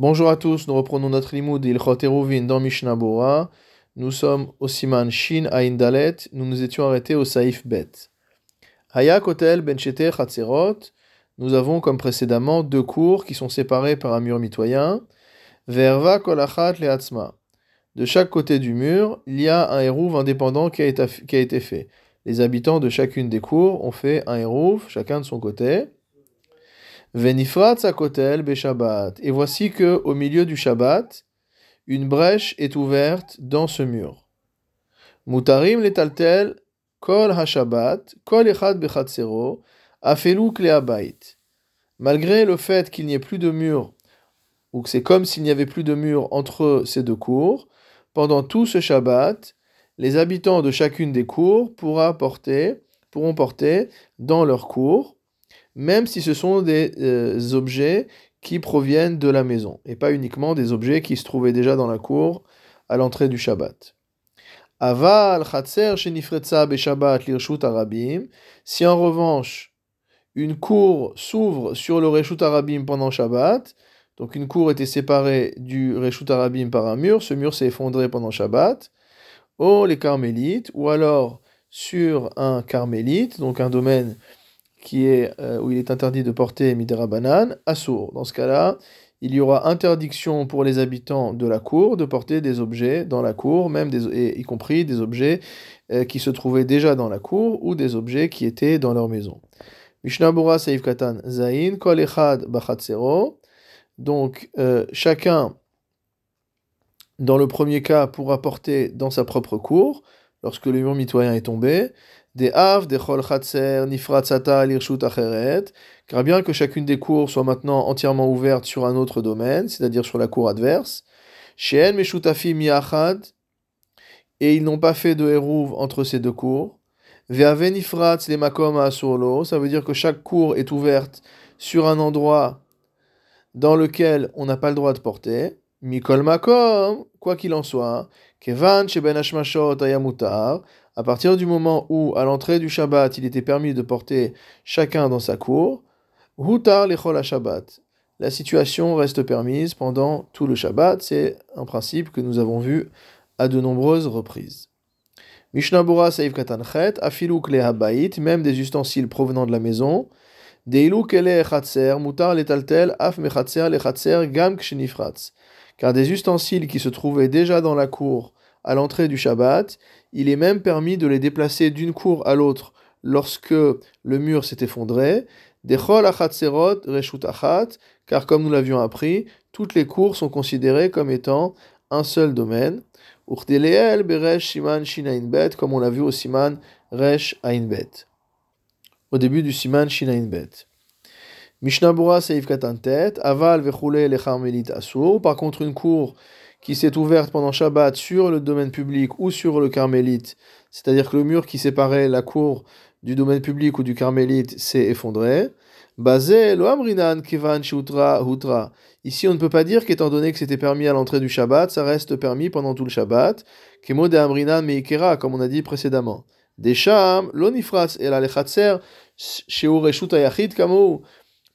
Bonjour à tous, nous reprenons notre limoud Ilchot Eruvin dans Mishnah Bora. Nous sommes au Siman Shin Ain Dalet, nous nous étions arrêtés au Saif Bet. Hayak Hotel Benchete Chatzerot, nous avons comme précédemment deux cours qui sont séparés par un mur mitoyen. Verva Kolachat Leatzma. De chaque côté du mur, il y a un hérouve indépendant qui a, été, qui a été fait. Les habitants de chacune des cours ont fait un hérouve, chacun de son côté. Et voici que, au milieu du Shabbat, une brèche est ouverte dans ce mur. Mutarim kol ha-Shabbat, kol echad bechatzero. Malgré le fait qu'il n'y ait plus de mur, ou que c'est comme s'il n'y avait plus de mur entre ces deux cours, pendant tout ce Shabbat, les habitants de chacune des cours pourra porter, pourront porter dans leur cours même si ce sont des euh, objets qui proviennent de la maison, et pas uniquement des objets qui se trouvaient déjà dans la cour à l'entrée du Shabbat. Aval Shabbat lirshut arabim. Si en revanche une cour s'ouvre sur le reshut arabim pendant Shabbat, donc une cour était séparée du reshut arabim par un mur, ce mur s'est effondré pendant Shabbat, ou les carmélites, ou alors sur un carmélite, donc un domaine qui est, euh, où il est interdit de porter Midera Banane, Assour. Dans ce cas-là, il y aura interdiction pour les habitants de la cour de porter des objets dans la cour, même des, y compris des objets euh, qui se trouvaient déjà dans la cour ou des objets qui étaient dans leur maison. Mishnah Bura Seif Katan Zain, Kol Echad Donc, euh, chacun, dans le premier cas, pourra porter dans sa propre cour, lorsque le mur mitoyen est tombé, des av, des chol chatser, nifratzata, lirshut acheret, car bien que chacune des cours soit maintenant entièrement ouverte sur un autre domaine, c'est-à-dire sur la cour adverse, sheen meshutafi miachad, et ils n'ont pas fait de hérouve entre ces deux cours, ve'ave nifratz les makom asurlo, ça veut dire que chaque cour est ouverte sur un endroit dans lequel on n'a pas le droit de porter, mikol makom, quoi qu'il en soit, kevan sheben hashmashot ayamutar, à partir du moment où, à l'entrée du Shabbat, il était permis de porter chacun dans sa cour, Hutar lechol Shabbat. La situation reste permise pendant tout le Shabbat. C'est un principe que nous avons vu à de nombreuses reprises. Mishnah Bura Saïf Katanchet, Afiluk le Habayit, même des ustensiles provenant de la maison. Deiluk ele Chatser, Mutar letaltel, Af mechatser le Gam kshenifratz. Car des ustensiles qui se trouvaient déjà dans la cour à l'entrée du Shabbat, il est même permis de les déplacer d'une cour à l'autre lorsque le mur s'est effondré. car comme nous l'avions appris, toutes les cours sont considérées comme étant un seul domaine. comme on l'a vu au Siman Resh Ainbet. Au début du Siman Shinainbet. Mishnah Bura Seif Katantet, Aval Vechule Lecharmelit Asur. Par contre, une cour qui s'est ouverte pendant Shabbat sur le domaine public ou sur le carmélite, c'est-à-dire que le mur qui séparait la cour du domaine public ou du carmélite s'est effondré. Basé lo amrinan kivan hutra. Ici, on ne peut pas dire qu'étant donné que c'était permis à l'entrée du Shabbat, ça reste permis pendant tout le Shabbat. Kemo de amrinan meikera, comme on a dit précédemment. Desham, lo nifratz el alechatser, sheureshut ayachid kamo.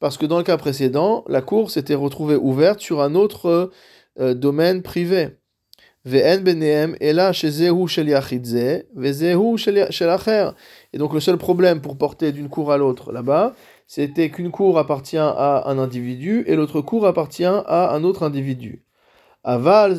Parce que dans le cas précédent, la cour s'était retrouvée ouverte sur un autre euh, domaine privé. Et donc le seul problème pour porter d'une cour à l'autre là-bas, c'était qu'une cour appartient à un individu et l'autre cour appartient à un autre individu. Aval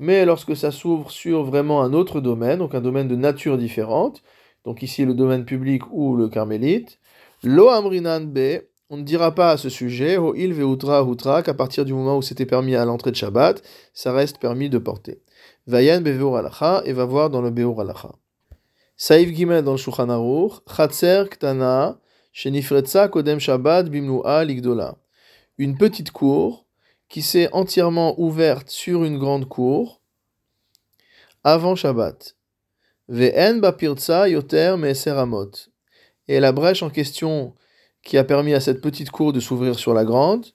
mais lorsque ça s'ouvre sur vraiment un autre domaine, donc un domaine de nature différente, donc ici le domaine public ou le carmélite, lo amrinan be, on ne dira pas à ce sujet, ho il veutra hutra, qu'à partir du moment où c'était permis à l'entrée de Shabbat, ça reste permis de porter. Vayan beveur alacha, et va voir dans le beur alacha. Saïf Gimel dans le Shulchan Aruch, Chatzer Ktana, Shenifretza Kodem Shabbat Ligdola. Une petite cour qui s'est entièrement ouverte sur une grande cour avant Shabbat. Ve'en yoter meseramot. Et la brèche en question qui a permis à cette petite cour de s'ouvrir sur la grande,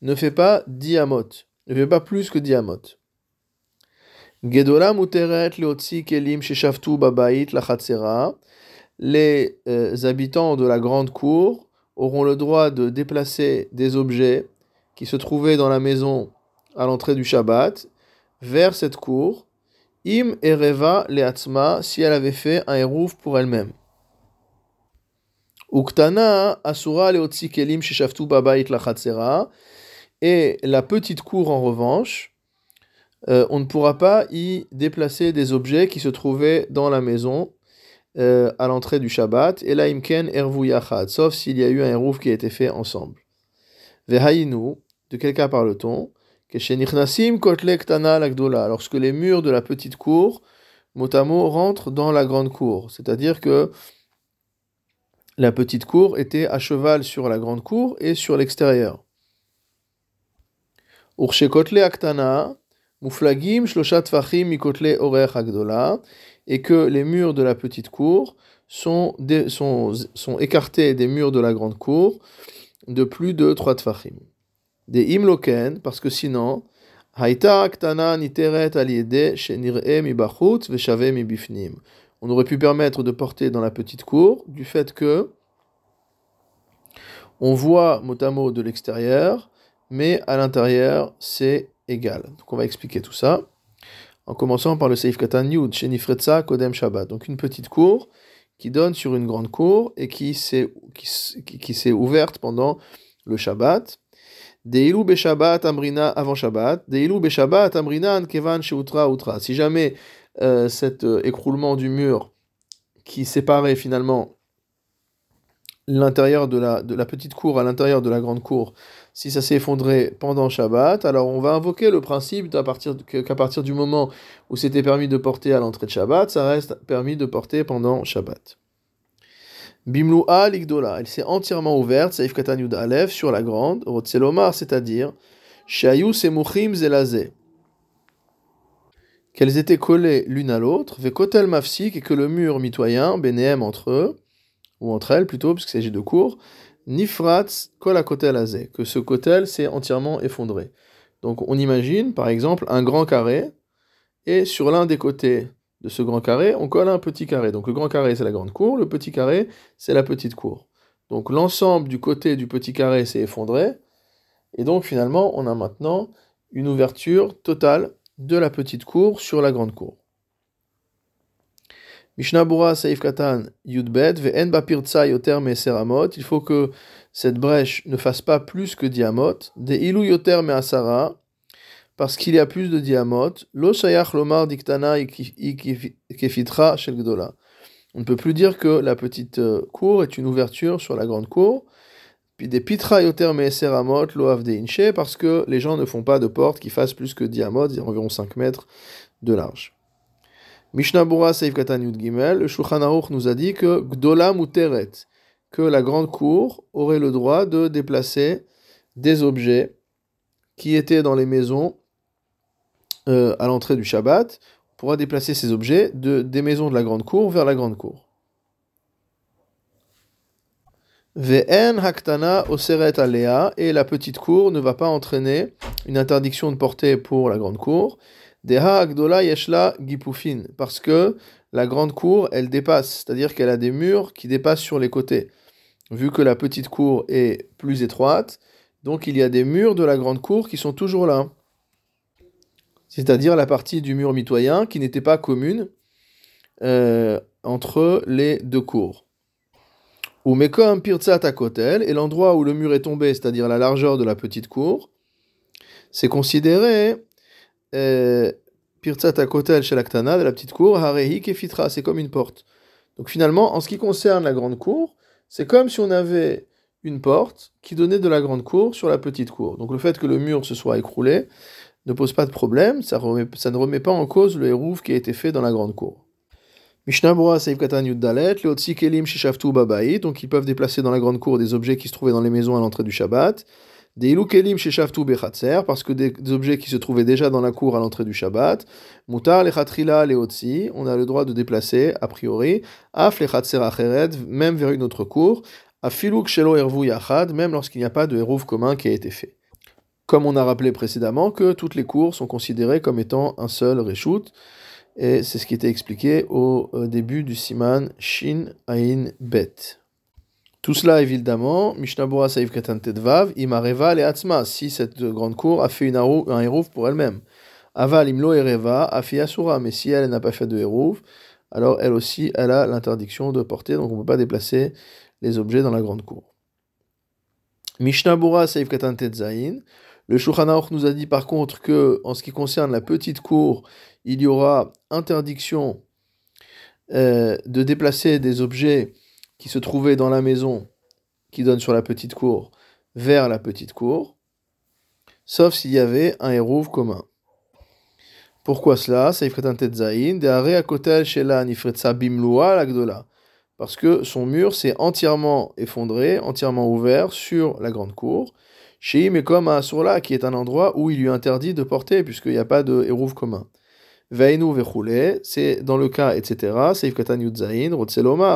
ne fait pas diamot, ne fait pas plus que diamot. Les euh, habitants de la grande cour auront le droit de déplacer des objets qui se trouvait dans la maison à l'entrée du Shabbat vers cette cour, im ereva leatzma, si elle avait fait un eruv pour elle-même. Uktana asura kelim sheshaftu babayit lachatzera, et la petite cour en revanche, euh, on ne pourra pas y déplacer des objets qui se trouvaient dans la maison euh, à l'entrée du Shabbat, et la imken ervu yachad, sauf s'il y a eu un eruv qui a été fait ensemble. Vehainu, de quel cas parle-t-on Lorsque les murs de la petite cour, mot rentrent dans la grande cour. C'est-à-dire que la petite cour était à cheval sur la grande cour et sur l'extérieur. aktana, agdola, et que les murs de la petite cour sont, sont, sont écartés des murs de la grande cour de plus de trois tfachim des imloken, parce que sinon, haïta ktana niteret aliede shenir'e mi bachut mi bifnim. On aurait pu permettre de porter dans la petite cour du fait que on voit motamo de l'extérieur, mais à l'intérieur c'est égal. Donc on va expliquer tout ça en commençant par le Seif Katan Yud, Shenifretza Kodem Shabbat. Donc une petite cour qui donne sur une grande cour et qui s'est ouverte pendant le Shabbat. Deilu beshabbat amrina avant Shabbat. Deilu beshabbat amrina kevan sheutra utra. Si jamais euh, cet euh, écroulement du mur qui séparait finalement l'intérieur de la, de la petite cour à l'intérieur de la grande cour, si ça s'est effondré pendant Shabbat, alors on va invoquer le principe qu'à partir, partir du moment où c'était permis de porter à l'entrée de Shabbat, ça reste permis de porter pendant Shabbat. Bimlu'a l'igdola, elle s'est entièrement ouverte, Saif Katan sur la grande, Rotselomar, c'est-à-dire, Shayu Semuchim Zelazé. Qu'elles étaient collées l'une à l'autre, Vekotel Mafsik, et que le mur mitoyen, Bénéem entre eux, ou entre elles plutôt, puisqu'il s'agit de cours, Nifratz Kolakotel Azé, que ce kotel s'est entièrement effondré. Donc on imagine, par exemple, un grand carré, et sur l'un des côtés de ce grand carré, on colle un petit carré. Donc le grand carré, c'est la grande cour, le petit carré, c'est la petite cour. Donc l'ensemble du côté du petit carré s'est effondré, et donc finalement, on a maintenant une ouverture totale de la petite cour sur la grande cour. Mishnabura Saif Katan Yudbet, Ve'en Bapirtsa Yoter Seramot, il faut que cette brèche ne fasse pas plus que diamot, De Ilu Yoter Asara, parce qu'il y a plus de diamotes, lo shayach lomar diktana kefitra shel. On ne peut plus dire que la petite euh, cour est une ouverture sur la grande cour. Des pitra yoter meeseramot lo avdeinche, parce que les gens ne font pas de porte qui fassent plus que diamot, environ 5 mètres de large. Mishnah Bura Seif Gimel, le Shulchan Aruch nous a dit que gdola muteret, que la grande cour aurait le droit de déplacer des objets qui étaient dans les maisons euh, à l'entrée du Shabbat, pourra déplacer ces objets de, des maisons de la grande cour vers la grande cour. Ve'en haktana oseret alea, et la petite cour ne va pas entraîner une interdiction de porter pour la grande cour. Deha agdola yeshla gipufin, parce que la grande cour, elle dépasse, c'est-à-dire qu'elle a des murs qui dépassent sur les côtés. Vu que la petite cour est plus étroite, donc il y a des murs de la grande cour qui sont toujours là c'est-à-dire la partie du mur mitoyen qui n'était pas commune euh, entre les deux cours. Ou Mekom Pirtsat Kotel, et l'endroit où le mur est tombé, c'est-à-dire la largeur de la petite cour, c'est considéré euh, Pirtsat Kotel chez l'Aktana, de la petite cour, Harehi Kefitra, c'est comme une porte. Donc finalement, en ce qui concerne la grande cour, c'est comme si on avait une porte qui donnait de la grande cour sur la petite cour. Donc le fait que le mur se soit écroulé, ne pose pas de problème, ça, ne remet pas en cause le hérouf qui a été fait dans la grande cour. Mishnah Bora Seif Katan Yuddalet, Leotsi Kelim Shishaftu Babaï, donc ils peuvent déplacer dans la grande cour des objets qui se trouvaient dans les maisons à l'entrée du Shabbat. Des Kelim Shishaftu Bechatzer, parce que des, objets qui se trouvaient déjà dans la cour à l'entrée du Shabbat. Mutar Lechatrila Leotsi, on a le droit de déplacer, a priori. Af Lechatzer Acheret, même vers une autre cour. Afiluk Shelo Ervu Yachad, même lorsqu'il n'y a pas de hérouf commun qui a été fait comme on a rappelé précédemment, que toutes les cours sont considérées comme étant un seul reshoot, et c'est ce qui était expliqué au début du siman Shin Ain Bet. Tout cela évidemment, Mishnabura Saïf Katan Tedvav, Imareva et Atzma, si cette grande cour a fait un hérouf pour elle-même. Aval Imlo Ereva, Afi Asura, mais si elle n'a pas fait de hérouf, alors elle aussi, elle a l'interdiction de porter, donc on ne peut pas déplacer les objets dans la grande cour. Mishnabura Saïf Katan Tedzaïn, le Shulchan nous a dit par contre que, en ce qui concerne la petite cour, il y aura interdiction euh, de déplacer des objets qui se trouvait dans la maison qui donne sur la petite cour vers la petite cour, sauf s'il y avait un hérouve commun. Pourquoi cela? Parce que son mur s'est entièrement effondré, entièrement ouvert sur la grande cour. Chez mais comme à Asura, qui est un endroit où il lui est interdit de porter, puisqu'il n'y a pas de hérouve commun. Veinu vechule, c'est dans le cas, etc. Seif katan yudzain,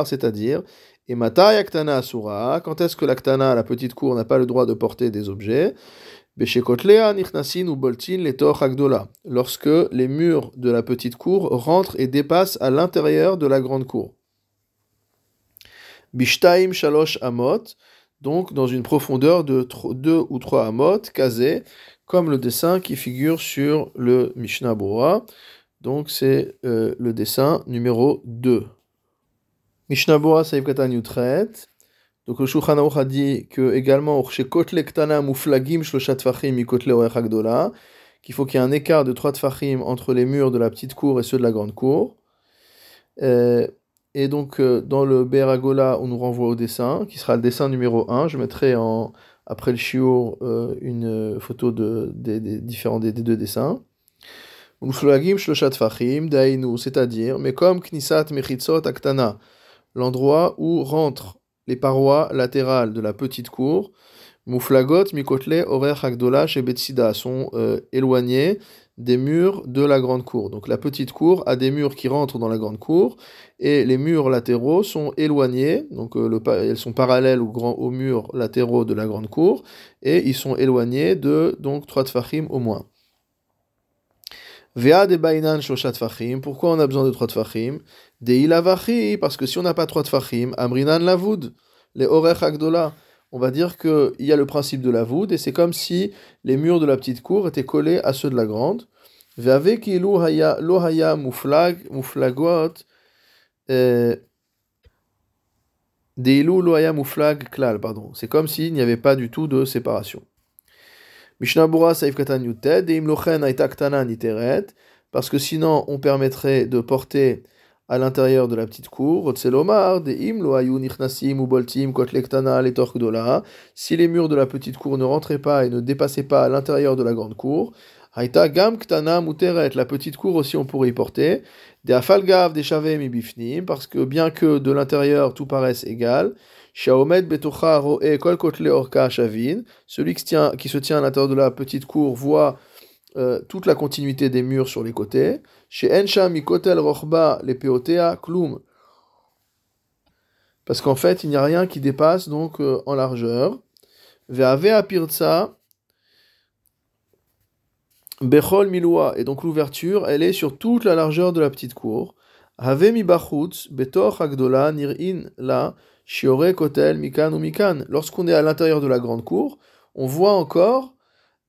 c'est-à-dire, et matai aktana asura, quand est-ce que l'aktana, la petite cour, n'a pas le droit de porter des objets? Beshekotlea nichnasin ou boltin letoch agdola, lorsque les murs de la petite cour rentrent et dépassent à l'intérieur de la grande cour. Bishtaim shalosh amot, donc dans une profondeur de 2 ou 3 amot, kazé, comme le dessin qui figure sur le Mishnah Bora. Donc c'est euh, le dessin numéro 2. Mishnah Bora Saïf Katan. Donc le Shulchan Aruch a dit que également qu'il faut qu'il y ait un écart de 3 tfachim entre les murs de la petite cour et ceux de la grande cour. Euh, et donc euh, dans le Beragola, on nous renvoie au dessin, qui sera le dessin numéro 1. Je mettrai en, après le shiur une photo de, des, différents des deux dessins c'est-à-dire, mais comme Knisat Mechitzot Aktana, l'endroit où rentrent les parois latérales de la petite cour, Muflagot Mikotle Orer Hagdola chez Betsida sont euh, éloignés des murs de la grande cour. Donc la petite cour a des murs qui rentrent dans la grande cour et les murs latéraux sont éloignés, donc euh, le, elles sont parallèles aux, grands, aux murs latéraux de la grande cour et ils sont éloignés de donc trois tfachim au moins. Vea de bainan shoshat fachim. Pourquoi on a besoin de trois tfachim? De ilavachi, parce que si on n'a pas trois tfachim, amrinan lavud, les orech agdola. On va dire qu'il y a le principe de la voûte, et c'est comme si les murs de la petite cour étaient collés à ceux de la grande. Klal, pardon. C'est comme s'il n'y avait pas du tout de séparation. Parce que sinon on permettrait de porter à l'intérieur de la petite cour, si les murs de la petite cour ne rentraient pas et ne dépassaient pas à l'intérieur de la grande cour, Haïta Gam Ktana Muteret, la petite cour aussi on pourrait y porter, des Afalgav, des Shavem Bifnim, parce que bien que de l'intérieur tout paraisse égal, celui qui, tient, qui se tient à l'intérieur de la petite cour voit euh, toute la continuité des murs sur les côtés. Parce qu'en fait, il n'y a rien qui dépasse donc euh, en largeur. Bechol Milua. Et donc l'ouverture, elle est sur toute la largeur de la petite cour. Have mi Betor Nir'in La. Shiore Kotel, Mikan ou Mikan. Lorsqu'on est à l'intérieur de la grande cour, on voit encore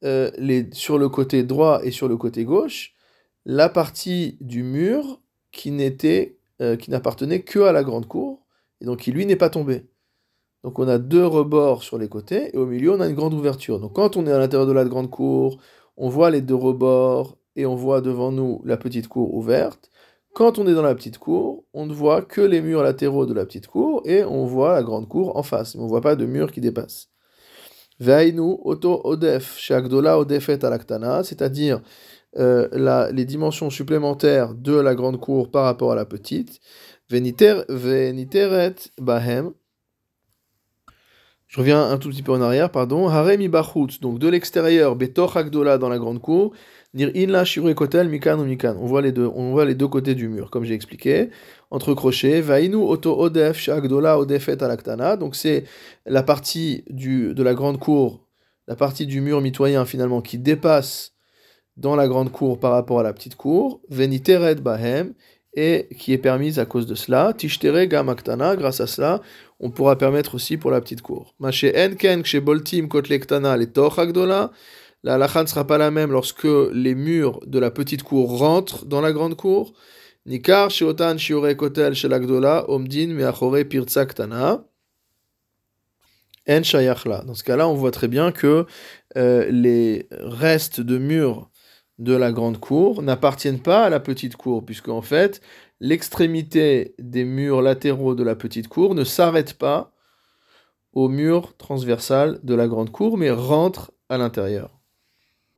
euh, les, sur le côté droit et sur le côté gauche la partie du mur qui n'était euh, qui n'appartenait que à la grande cour et donc qui lui n'est pas tombé. Donc on a deux rebords sur les côtés et au milieu on a une grande ouverture. Donc quand on est à l'intérieur de la grande cour, on voit les deux rebords et on voit devant nous la petite cour ouverte. Quand on est dans la petite cour, on ne voit que les murs latéraux de la petite cour et on voit la grande cour en face. Mais on ne voit pas de mur qui dépasse. Veinu auto odef, shagdola odefet alaktana, c'est-à-dire euh, les dimensions supplémentaires de la grande cour par rapport à la petite. Veniter, veniteret bahem. Je reviens un tout petit peu en arrière, pardon. Haremi bachut, donc de l'extérieur, betoch agdola dans la grande cour. On voit les deux, on voit les deux côtés du mur, comme j'ai expliqué. Entre crochets, vainu oto odef shagdola odefet alaktana. Donc c'est la partie du, de la grande cour, la partie du mur mitoyen finalement qui dépasse dans la grande cour par rapport à la petite cour. Venitered bahem. et qui est permise à cause de cela. Tishtere gamaktana, grâce à cela, on pourra permettre aussi pour la petite cour. Mache enken boltim kotlektana les agdola. La halakha ne sera pas la même lorsque les murs de la petite cour rentrent dans la grande cour. Nikar sheotan shiore kotel shel agdola omdin meachore pirtsaktana. En shayachla. Dans ce cas-là, on voit très bien que euh, les restes de murs de la grande cour n'appartiennent pas à la petite cour, puisque en fait, l'extrémité des murs latéraux de la petite cour ne s'arrête pas au mur transversal de la grande cour, mais rentre à l'intérieur.